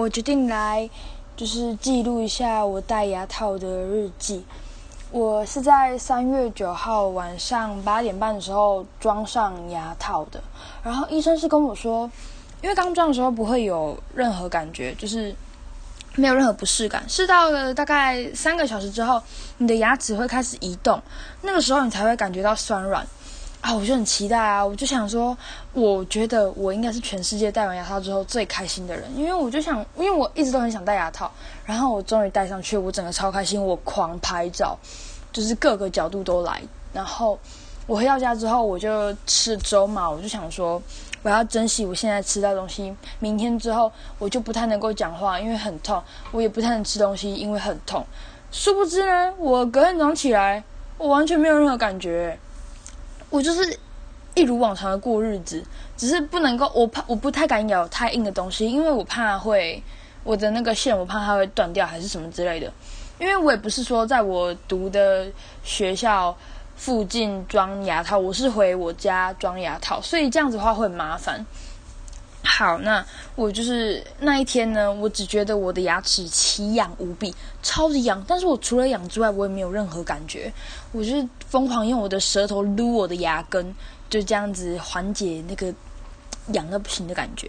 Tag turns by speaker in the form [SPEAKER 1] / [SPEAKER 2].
[SPEAKER 1] 我决定来就是记录一下我戴牙套的日记。我是在三月九号晚上八点半的时候装上牙套的，然后医生是跟我说，因为刚装的时候不会有任何感觉，就是没有任何不适感，是到了大概三个小时之后，你的牙齿会开始移动，那个时候你才会感觉到酸软。啊，我就很期待啊！我就想说，我觉得我应该是全世界戴完牙套之后最开心的人，因为我就想，因为我一直都很想戴牙套，然后我终于戴上去，我整个超开心，我狂拍照，就是各个角度都来。然后我回到家之后，我就吃粥嘛，我就想说，我要珍惜我现在吃到东西，明天之后我就不太能够讲话，因为很痛，我也不太能吃东西，因为很痛。殊不知呢，我隔天早上起来，我完全没有任何感觉。我就是一如往常的过日子，只是不能够，我怕我不太敢咬太硬的东西，因为我怕会我的那个线，我怕它会断掉还是什么之类的。因为我也不是说在我读的学校附近装牙套，我是回我家装牙套，所以这样子的话会很麻烦。好，那我就是那一天呢，我只觉得我的牙齿奇痒无比，超级痒。但是我除了痒之外，我也没有任何感觉。我就是疯狂用我的舌头撸我的牙根，就这样子缓解那个痒的不行的感觉。